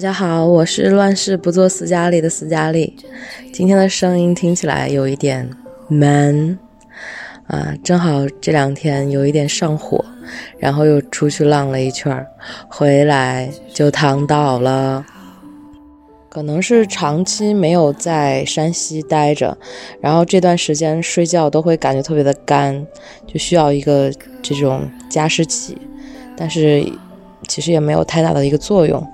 大家好，我是乱世不做斯嘉丽的斯嘉丽。今天的声音听起来有一点闷啊，正好这两天有一点上火，然后又出去浪了一圈，回来就躺倒了。可能是长期没有在山西待着，然后这段时间睡觉都会感觉特别的干，就需要一个这种加湿器，但是其实也没有太大的一个作用。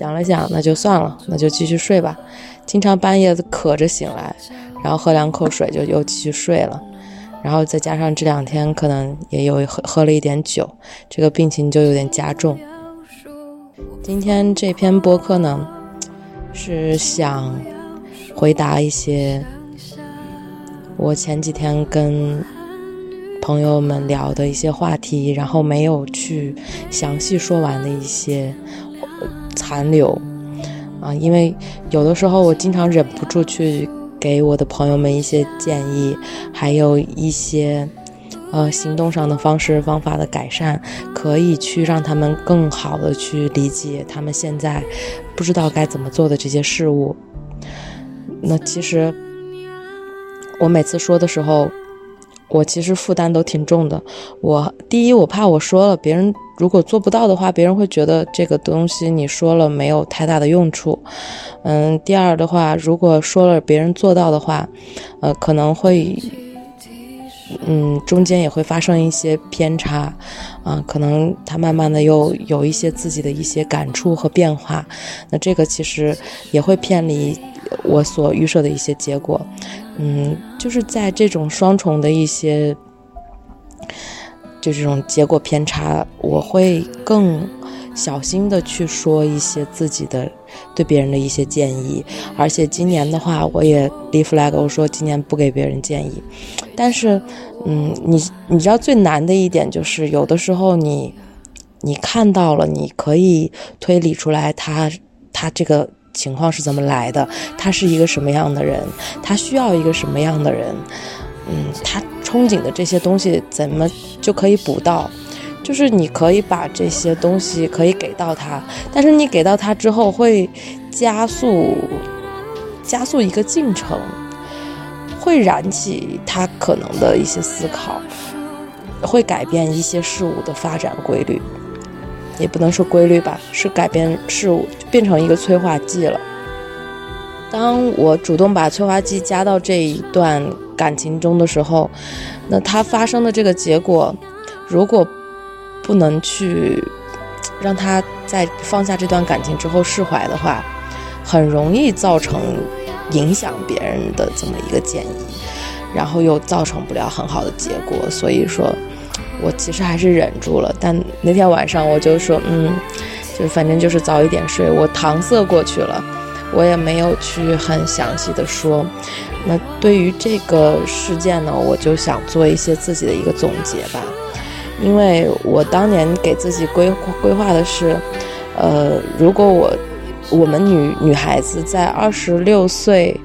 想了想，那就算了，那就继续睡吧。经常半夜渴着醒来，然后喝两口水就又继续睡了。然后再加上这两天可能也有喝喝了一点酒，这个病情就有点加重。今天这篇播客呢，是想回答一些我前几天跟朋友们聊的一些话题，然后没有去详细说完的一些。残留啊，因为有的时候我经常忍不住去给我的朋友们一些建议，还有一些呃行动上的方式方法的改善，可以去让他们更好的去理解他们现在不知道该怎么做的这些事物。那其实我每次说的时候。我其实负担都挺重的。我第一，我怕我说了，别人如果做不到的话，别人会觉得这个东西你说了没有太大的用处。嗯，第二的话，如果说了别人做到的话，呃，可能会，嗯，中间也会发生一些偏差，啊，可能他慢慢的又有一些自己的一些感触和变化，那这个其实也会偏离我所预设的一些结果。嗯，就是在这种双重的一些，就这种结果偏差，我会更小心的去说一些自己的对别人的一些建议。而且今年的话，我也立 flag，我说今年不给别人建议。但是，嗯，你你知道最难的一点就是，有的时候你你看到了，你可以推理出来他他这个。情况是怎么来的？他是一个什么样的人？他需要一个什么样的人？嗯，他憧憬的这些东西怎么就可以补到？就是你可以把这些东西可以给到他，但是你给到他之后会加速加速一个进程，会燃起他可能的一些思考，会改变一些事物的发展规律。也不能说规律吧，是改变事物，变成一个催化剂了。当我主动把催化剂加到这一段感情中的时候，那它发生的这个结果，如果不能去让他在放下这段感情之后释怀的话，很容易造成影响别人的这么一个建议，然后又造成不了很好的结果。所以说。我其实还是忍住了，但那天晚上我就说，嗯，就反正就是早一点睡，我搪塞过去了，我也没有去很详细的说。那对于这个事件呢，我就想做一些自己的一个总结吧，因为我当年给自己规规划的是，呃，如果我我们女女孩子在二十六岁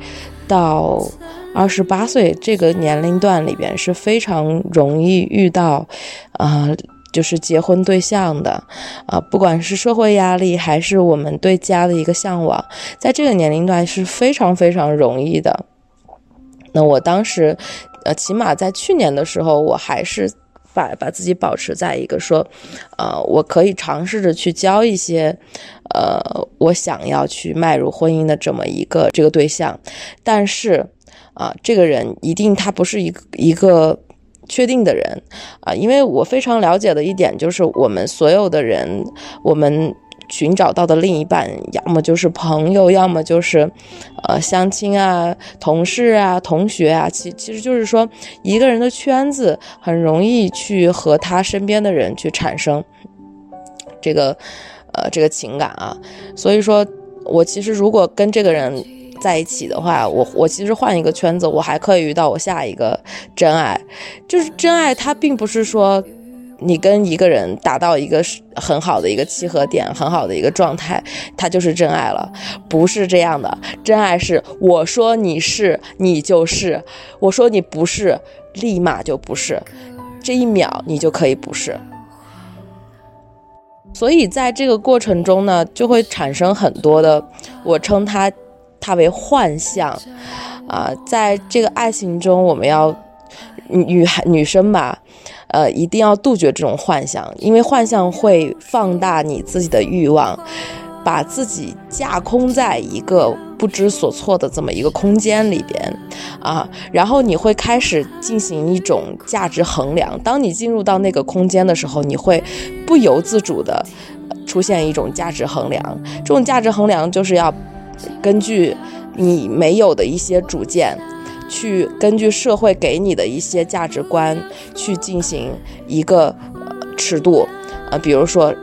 到。二十八岁这个年龄段里边是非常容易遇到，啊，就是结婚对象的，啊，不管是社会压力还是我们对家的一个向往，在这个年龄段是非常非常容易的。那我当时，呃，起码在去年的时候，我还是把把自己保持在一个说，呃，我可以尝试着去交一些，呃，我想要去迈入婚姻的这么一个这个对象，但是。啊，这个人一定他不是一个一个确定的人啊，因为我非常了解的一点就是，我们所有的人，我们寻找到的另一半，要么就是朋友，要么就是呃相亲啊、同事啊、同学啊，其其实就是说，一个人的圈子很容易去和他身边的人去产生这个呃这个情感啊，所以说我其实如果跟这个人。在一起的话，我我其实换一个圈子，我还可以遇到我下一个真爱。就是真爱，它并不是说你跟一个人达到一个很好的一个契合点，很好的一个状态，他就是真爱了，不是这样的。真爱是我说你是，你就是；我说你不是，立马就不是，这一秒你就可以不是。所以在这个过程中呢，就会产生很多的，我称它它为幻象啊。在这个爱情中，我们要女孩女生吧，呃，一定要杜绝这种幻想，因为幻想会放大你自己的欲望。把自己架空在一个不知所措的这么一个空间里边，啊，然后你会开始进行一种价值衡量。当你进入到那个空间的时候，你会不由自主的出现一种价值衡量。这种价值衡量就是要根据你没有的一些主见，去根据社会给你的一些价值观去进行一个尺度，啊，比如说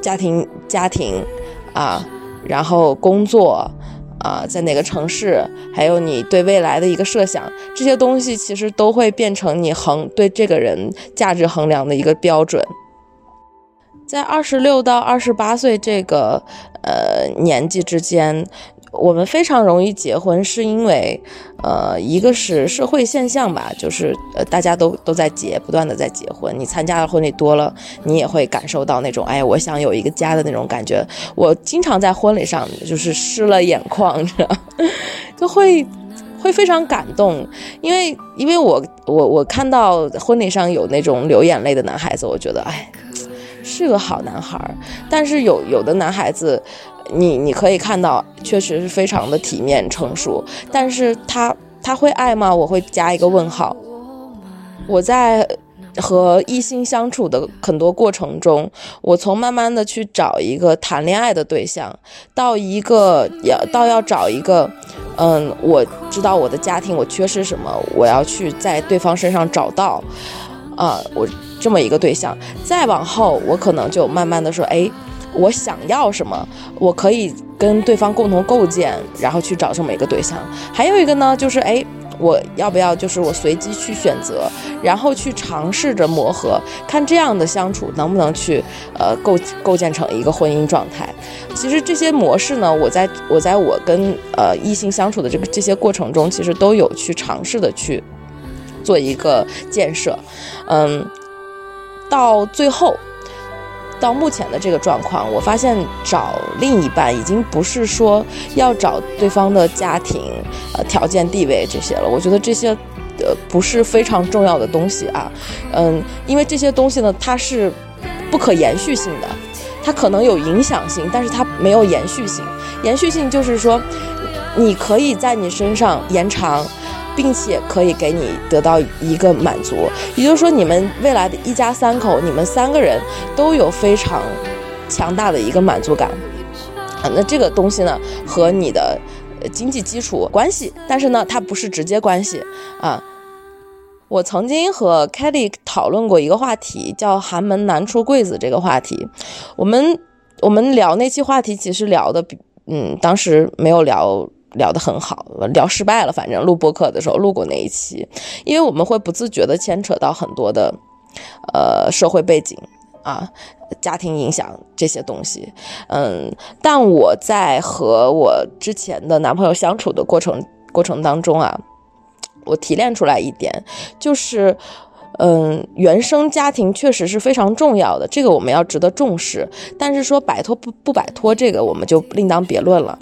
家庭家庭。啊，然后工作，啊，在哪个城市，还有你对未来的一个设想，这些东西其实都会变成你衡对这个人价值衡量的一个标准。在二十六到二十八岁这个呃年纪之间。我们非常容易结婚，是因为，呃，一个是社会现象吧，就是呃，大家都都在结，不断的在结婚。你参加的婚礼多了，你也会感受到那种，哎，我想有一个家的那种感觉。我经常在婚礼上就是湿了眼眶，知道，就会会非常感动，因为因为我我我看到婚礼上有那种流眼泪的男孩子，我觉得，哎，是个好男孩。但是有有的男孩子。你你可以看到，确实是非常的体面成熟，但是他他会爱吗？我会加一个问号。我在和异性相处的很多过程中，我从慢慢的去找一个谈恋爱的对象，到一个要到要找一个，嗯，我知道我的家庭我缺失什么，我要去在对方身上找到，啊，我这么一个对象，再往后我可能就慢慢的说，哎。我想要什么，我可以跟对方共同构建，然后去找这么一个对象。还有一个呢，就是哎，我要不要就是我随机去选择，然后去尝试着磨合，看这样的相处能不能去呃构构建成一个婚姻状态。其实这些模式呢，我在我在我跟呃异性相处的这个这些过程中，其实都有去尝试的去做一个建设，嗯，到最后。到目前的这个状况，我发现找另一半已经不是说要找对方的家庭、呃条件、地位这些了。我觉得这些，呃不是非常重要的东西啊。嗯，因为这些东西呢，它是不可延续性的，它可能有影响性，但是它没有延续性。延续性就是说，你可以在你身上延长。并且可以给你得到一个满足，也就是说，你们未来的一家三口，你们三个人都有非常强大的一个满足感啊。那这个东西呢，和你的经济基础关系，但是呢，它不是直接关系啊。我曾经和 Kelly 讨论过一个话题，叫“寒门难出贵子”这个话题。我们我们聊那期话题，其实聊的比嗯，当时没有聊。聊得很好，聊失败了。反正录播客的时候录过那一期，因为我们会不自觉地牵扯到很多的，呃，社会背景啊、家庭影响这些东西。嗯，但我在和我之前的男朋友相处的过程过程当中啊，我提炼出来一点，就是，嗯，原生家庭确实是非常重要的，这个我们要值得重视。但是说摆脱不不摆脱这个，我们就另当别论了。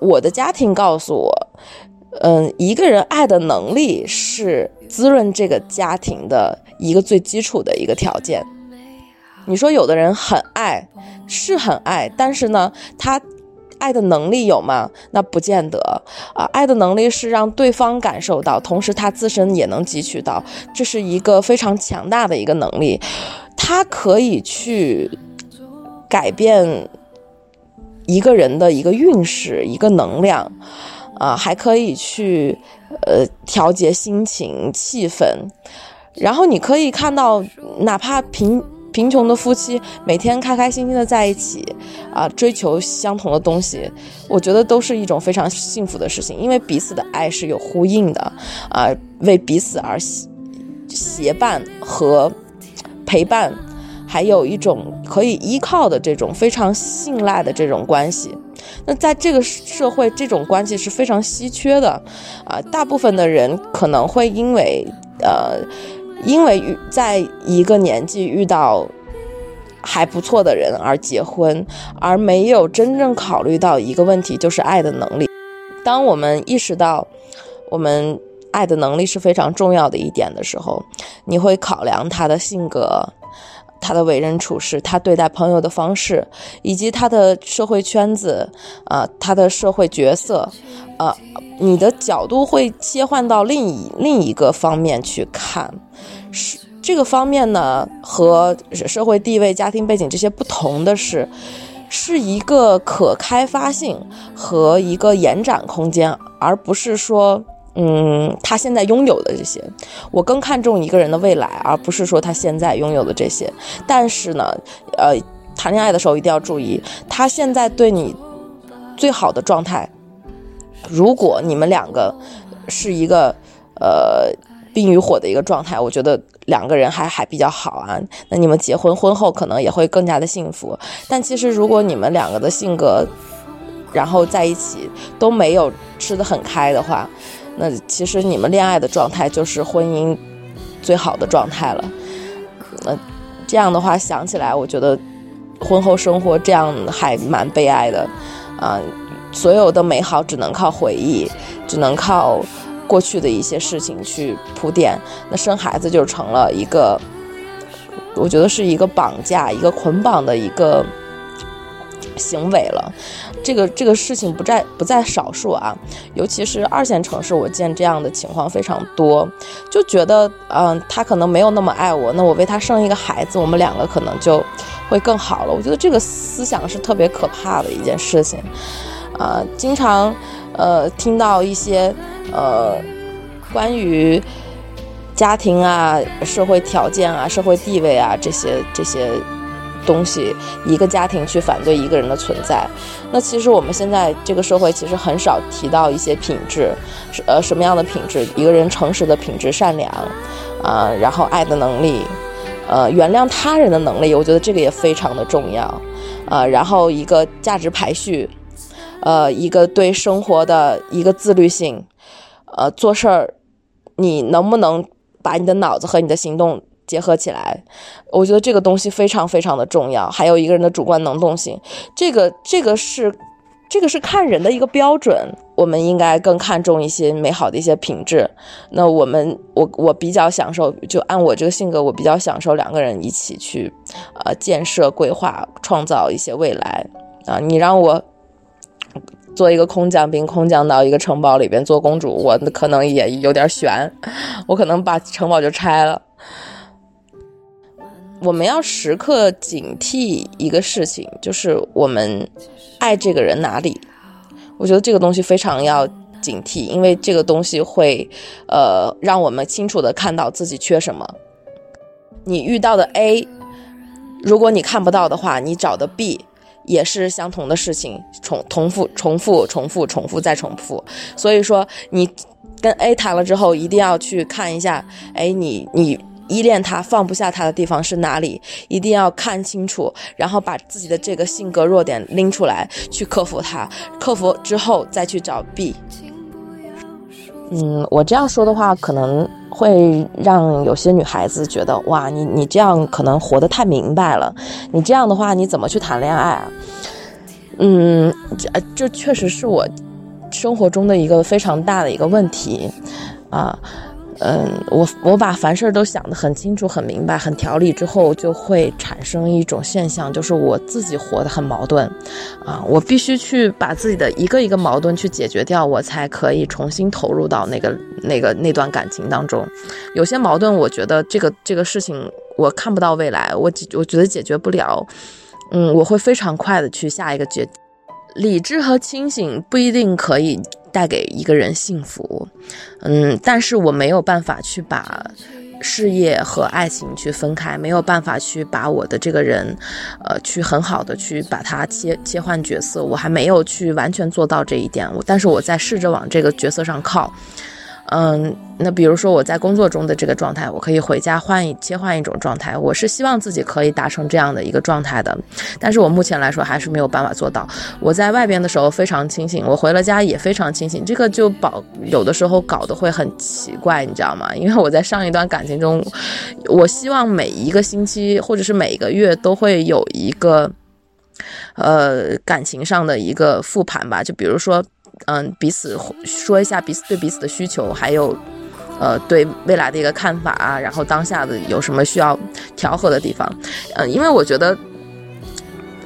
我的家庭告诉我，嗯，一个人爱的能力是滋润这个家庭的一个最基础的一个条件。你说有的人很爱，是很爱，但是呢，他爱的能力有吗？那不见得啊。爱的能力是让对方感受到，同时他自身也能汲取到，这是一个非常强大的一个能力，他可以去改变。一个人的一个运势，一个能量，啊，还可以去呃调节心情、气氛。然后你可以看到，哪怕贫贫穷的夫妻每天开开心心的在一起，啊，追求相同的东西，我觉得都是一种非常幸福的事情，因为彼此的爱是有呼应的，啊，为彼此而协伴和陪伴。还有一种可以依靠的这种非常信赖的这种关系，那在这个社会，这种关系是非常稀缺的，啊，大部分的人可能会因为，呃，因为在一个年纪遇到还不错的人而结婚，而没有真正考虑到一个问题，就是爱的能力。当我们意识到我们爱的能力是非常重要的一点的时候，你会考量他的性格。他的为人处事，他对待朋友的方式，以及他的社会圈子，啊，他的社会角色，啊，你的角度会切换到另一另一个方面去看，是这个方面呢，和社会地位、家庭背景这些不同的是，是一个可开发性和一个延展空间，而不是说。嗯，他现在拥有的这些，我更看重一个人的未来，而不是说他现在拥有的这些。但是呢，呃，谈恋爱的时候一定要注意，他现在对你最好的状态。如果你们两个是一个呃冰与火的一个状态，我觉得两个人还还比较好啊。那你们结婚婚后可能也会更加的幸福。但其实如果你们两个的性格，然后在一起都没有吃得很开的话，那其实你们恋爱的状态就是婚姻最好的状态了。那这样的话想起来，我觉得婚后生活这样还蛮悲哀的啊！所有的美好只能靠回忆，只能靠过去的一些事情去铺垫。那生孩子就成了一个，我觉得是一个绑架、一个捆绑的一个行为了。这个这个事情不在不在少数啊，尤其是二线城市，我见这样的情况非常多，就觉得，嗯，他可能没有那么爱我，那我为他生一个孩子，我们两个可能就会更好了。我觉得这个思想是特别可怕的一件事情，啊，经常，呃，听到一些，呃，关于家庭啊、社会条件啊、社会地位啊这些这些。东西，一个家庭去反对一个人的存在，那其实我们现在这个社会其实很少提到一些品质，呃什么样的品质？一个人诚实的品质，善良，啊，然后爱的能力，呃，原谅他人的能力，我觉得这个也非常的重要，啊，然后一个价值排序，呃，一个对生活的一个自律性，呃，做事儿，你能不能把你的脑子和你的行动？结合起来，我觉得这个东西非常非常的重要。还有一个人的主观能动性，这个这个是这个是看人的一个标准。我们应该更看重一些美好的一些品质。那我们我我比较享受，就按我这个性格，我比较享受两个人一起去呃建设、规划、创造一些未来啊。你让我做一个空降兵，空降到一个城堡里边做公主，我可能也有点悬，我可能把城堡就拆了。我们要时刻警惕一个事情，就是我们爱这个人哪里？我觉得这个东西非常要警惕，因为这个东西会，呃，让我们清楚的看到自己缺什么。你遇到的 A，如果你看不到的话，你找的 B 也是相同的事情，重重复、重复、重复、重复再重复。所以说，你跟 A 谈了之后，一定要去看一下，哎，你你。依恋他放不下他的地方是哪里？一定要看清楚，然后把自己的这个性格弱点拎出来，去克服它。克服之后再去找 B。嗯，我这样说的话，可能会让有些女孩子觉得，哇，你你这样可能活得太明白了。你这样的话，你怎么去谈恋爱啊？嗯，这这确实是我生活中的一个非常大的一个问题啊。嗯，我我把凡事都想得很清楚、很明白、很条理之后，就会产生一种现象，就是我自己活得很矛盾，啊，我必须去把自己的一个一个矛盾去解决掉，我才可以重新投入到那个那个那段感情当中。有些矛盾，我觉得这个这个事情我看不到未来，我解我觉得解决不了，嗯，我会非常快的去下一个决。理智和清醒不一定可以。带给一个人幸福，嗯，但是我没有办法去把事业和爱情去分开，没有办法去把我的这个人，呃，去很好的去把它切切换角色，我还没有去完全做到这一点，我但是我在试着往这个角色上靠，嗯，那比如说我在工作中的这个状态，我可以回家换一切换一种状态，我是希望自己可以达成这样的一个状态的，但是我目前来说还是没有办法做到。我在外边的时候非常清醒，我回了家也非常清醒，这个就保有的时候搞得会很奇怪，你知道吗？因为我在上一段感情中，我希望每一个星期或者是每一个月都会有一个。呃，感情上的一个复盘吧，就比如说，嗯，彼此说一下彼此对彼此的需求，还有，呃，对未来的一个看法啊，然后当下的有什么需要调和的地方，嗯，因为我觉得，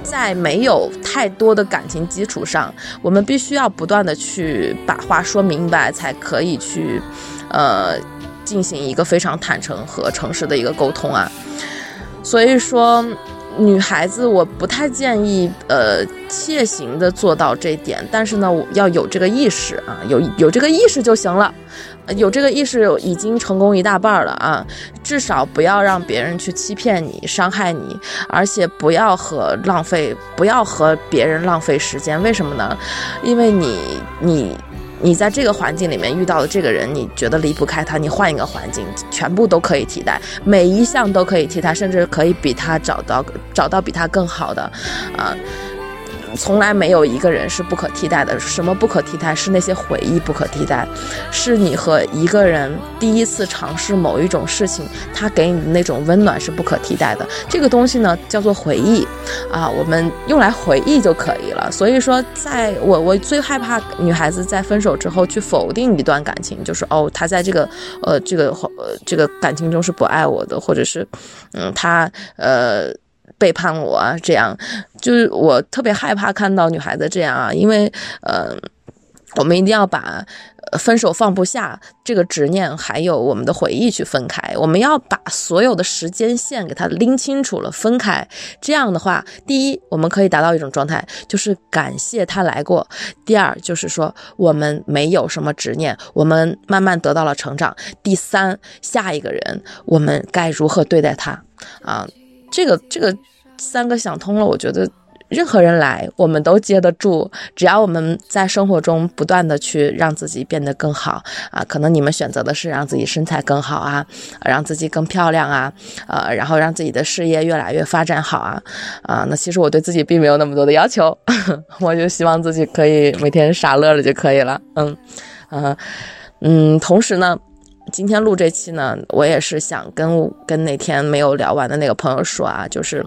在没有太多的感情基础上，我们必须要不断的去把话说明白，才可以去，呃，进行一个非常坦诚和诚实的一个沟通啊，所以说。女孩子，我不太建议，呃，切行的做到这点，但是呢，我要有这个意识啊，有有这个意识就行了，有这个意识已经成功一大半了啊，至少不要让别人去欺骗你、伤害你，而且不要和浪费，不要和别人浪费时间，为什么呢？因为你，你。你在这个环境里面遇到的这个人，你觉得离不开他，你换一个环境，全部都可以替代，每一项都可以替代，甚至可以比他找到找到比他更好的，啊。从来没有一个人是不可替代的。什么不可替代？是那些回忆不可替代，是你和一个人第一次尝试某一种事情，他给你的那种温暖是不可替代的。这个东西呢，叫做回忆，啊，我们用来回忆就可以了。所以说，在我我最害怕女孩子在分手之后去否定一段感情，就是哦，他在这个呃这个呃这个感情中是不爱我的，或者是嗯他呃。背叛我，这样就是我特别害怕看到女孩子这样啊，因为呃，我们一定要把分手放不下这个执念，还有我们的回忆去分开。我们要把所有的时间线给它拎清楚了，分开。这样的话，第一，我们可以达到一种状态，就是感谢他来过；第二，就是说我们没有什么执念，我们慢慢得到了成长；第三，下一个人我们该如何对待他啊？这个这个三个想通了，我觉得任何人来我们都接得住，只要我们在生活中不断的去让自己变得更好啊，可能你们选择的是让自己身材更好啊，让自己更漂亮啊，呃，然后让自己的事业越来越发展好啊，啊，那其实我对自己并没有那么多的要求，我就希望自己可以每天傻乐了就可以了，嗯，嗯嗯，同时呢。今天录这期呢，我也是想跟跟那天没有聊完的那个朋友说啊，就是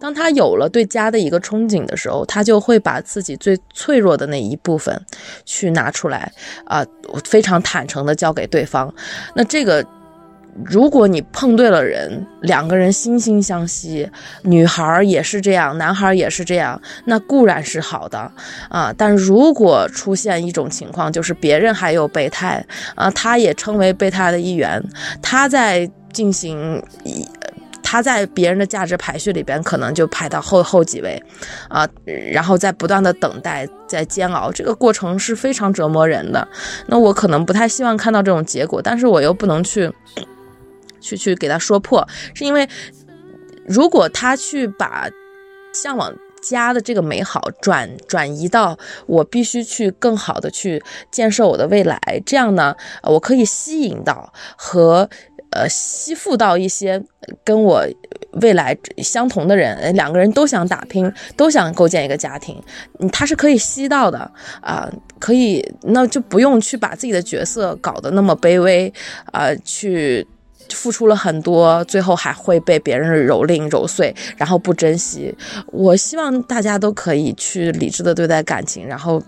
当他有了对家的一个憧憬的时候，他就会把自己最脆弱的那一部分去拿出来啊，非常坦诚的交给对方。那这个。如果你碰对了人，两个人惺惺相惜，女孩也是这样，男孩也是这样，那固然是好的啊。但如果出现一种情况，就是别人还有备胎啊，他也成为备胎的一员，他在进行一，他在别人的价值排序里边可能就排到后后几位啊，然后在不断的等待，在煎熬，这个过程是非常折磨人的。那我可能不太希望看到这种结果，但是我又不能去。去去给他说破，是因为如果他去把向往家的这个美好转转移到我必须去更好的去建设我的未来，这样呢，我可以吸引到和呃吸附到一些跟我未来相同的人，两个人都想打拼，都想构建一个家庭，他是可以吸到的啊，可以那就不用去把自己的角色搞得那么卑微啊，去。付出了很多，最后还会被别人蹂躏、揉碎，然后不珍惜。我希望大家都可以去理智的对待感情。然后，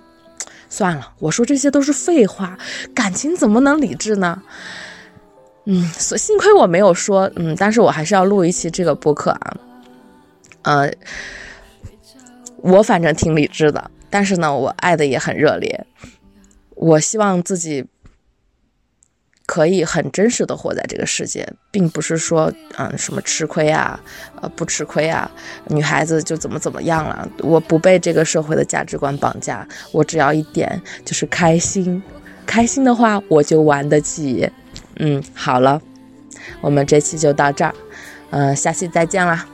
算了，我说这些都是废话，感情怎么能理智呢？嗯，所幸亏我没有说，嗯，但是我还是要录一期这个播客啊。呃，我反正挺理智的，但是呢，我爱的也很热烈。我希望自己。可以很真实的活在这个世界，并不是说，嗯，什么吃亏啊，呃，不吃亏啊，女孩子就怎么怎么样了。我不被这个社会的价值观绑架，我只要一点就是开心，开心的话我就玩得起。嗯，好了，我们这期就到这儿，嗯，下期再见啦。